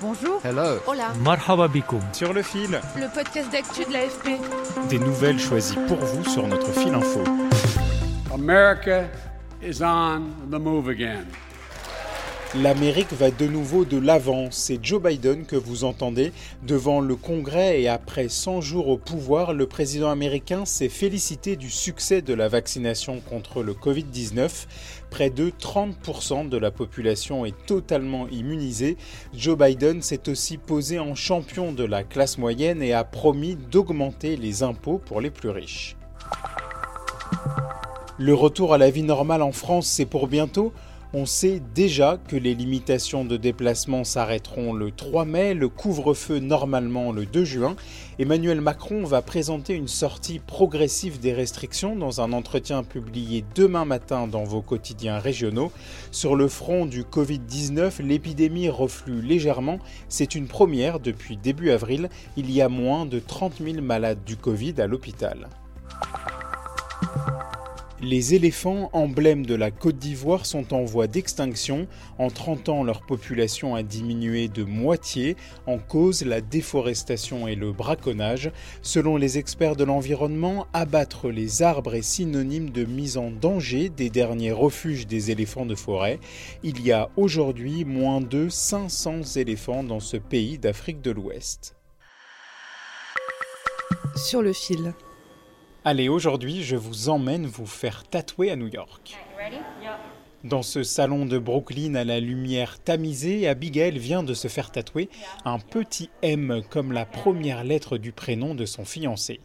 Bonjour. Hello. Hola. Marhaba bikoum. Sur le fil, Le podcast d'actu de l'AFP. des nouvelles choisies pour vous sur notre fil info. America is on the move again. L'Amérique va de nouveau de l'avant. C'est Joe Biden que vous entendez devant le Congrès et après 100 jours au pouvoir, le président américain s'est félicité du succès de la vaccination contre le Covid-19. Près de 30% de la population est totalement immunisée. Joe Biden s'est aussi posé en champion de la classe moyenne et a promis d'augmenter les impôts pour les plus riches. Le retour à la vie normale en France, c'est pour bientôt on sait déjà que les limitations de déplacement s'arrêteront le 3 mai, le couvre-feu normalement le 2 juin. Emmanuel Macron va présenter une sortie progressive des restrictions dans un entretien publié demain matin dans vos quotidiens régionaux. Sur le front du Covid-19, l'épidémie reflue légèrement. C'est une première depuis début avril. Il y a moins de 30 000 malades du Covid à l'hôpital. Les éléphants, emblèmes de la Côte d'Ivoire, sont en voie d'extinction. En 30 ans, leur population a diminué de moitié. En cause, la déforestation et le braconnage. Selon les experts de l'environnement, abattre les arbres est synonyme de mise en danger des derniers refuges des éléphants de forêt. Il y a aujourd'hui moins de 500 éléphants dans ce pays d'Afrique de l'Ouest. Sur le fil. Allez, aujourd'hui, je vous emmène vous faire tatouer à New York. Dans ce salon de Brooklyn à la lumière tamisée, Abigail vient de se faire tatouer un petit M comme la première lettre du prénom de son fiancé.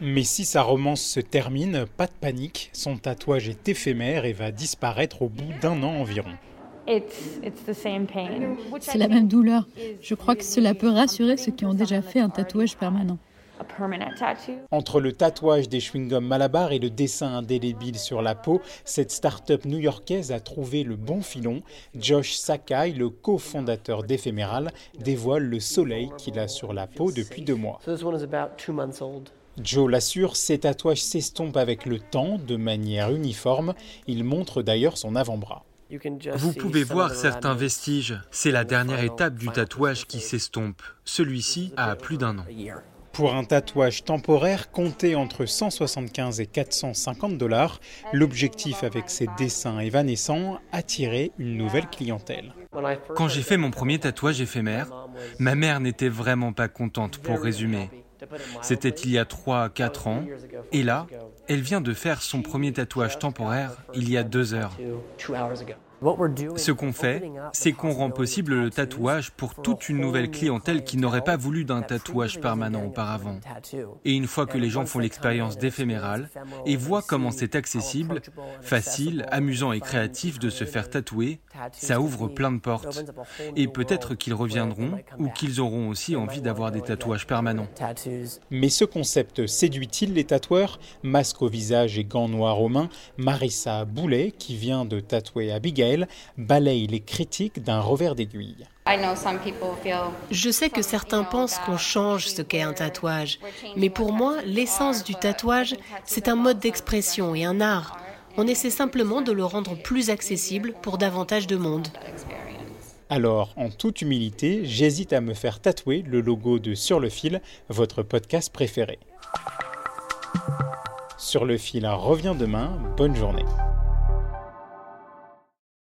Mais si sa romance se termine, pas de panique, son tatouage est éphémère et va disparaître au bout d'un an environ. C'est la même douleur. Je crois que cela peut rassurer ceux qui ont déjà fait un tatouage permanent. Entre le tatouage des chewing-gums Malabar et le dessin indélébile sur la peau, cette start-up new-yorkaise a trouvé le bon filon. Josh Sakai, le cofondateur d'Ephemeral, dévoile le soleil qu'il a sur la peau depuis deux mois. Joe l'assure, ses tatouages s'estompent avec le temps de manière uniforme. Il montre d'ailleurs son avant-bras. Vous pouvez voir certains vestiges. C'est la dernière étape du tatouage qui s'estompe. Celui-ci a plus d'un an. Pour un tatouage temporaire, comptez entre 175 et 450 dollars. L'objectif avec ces dessins évanescents, attirer une nouvelle clientèle. Quand j'ai fait mon premier tatouage éphémère, ma mère n'était vraiment pas contente pour résumer. C'était il y a 3 4 ans, et là, elle vient de faire son premier tatouage temporaire il y a deux heures. Ce qu'on fait, c'est qu'on rend possible le tatouage pour toute une nouvelle clientèle qui n'aurait pas voulu d'un tatouage permanent auparavant. Et une fois que les gens font l'expérience d'éphéméral et voient comment c'est accessible, facile, amusant et créatif de se faire tatouer, ça ouvre plein de portes. Et peut-être qu'ils reviendront ou qu'ils auront aussi envie d'avoir des tatouages permanents. Mais ce concept séduit-il les tatoueurs? Masque au visage et gants noirs aux mains, Marissa Boulet, qui vient de tatouer Abigail, balaye les critiques d'un revers d'aiguille. Je sais que certains pensent qu'on change ce qu'est un tatouage, mais pour moi, l'essence du tatouage, c'est un mode d'expression et un art. On essaie simplement de le rendre plus accessible pour davantage de monde. Alors, en toute humilité, j'hésite à me faire tatouer le logo de Sur le fil, votre podcast préféré. Sur le fil revient demain, bonne journée.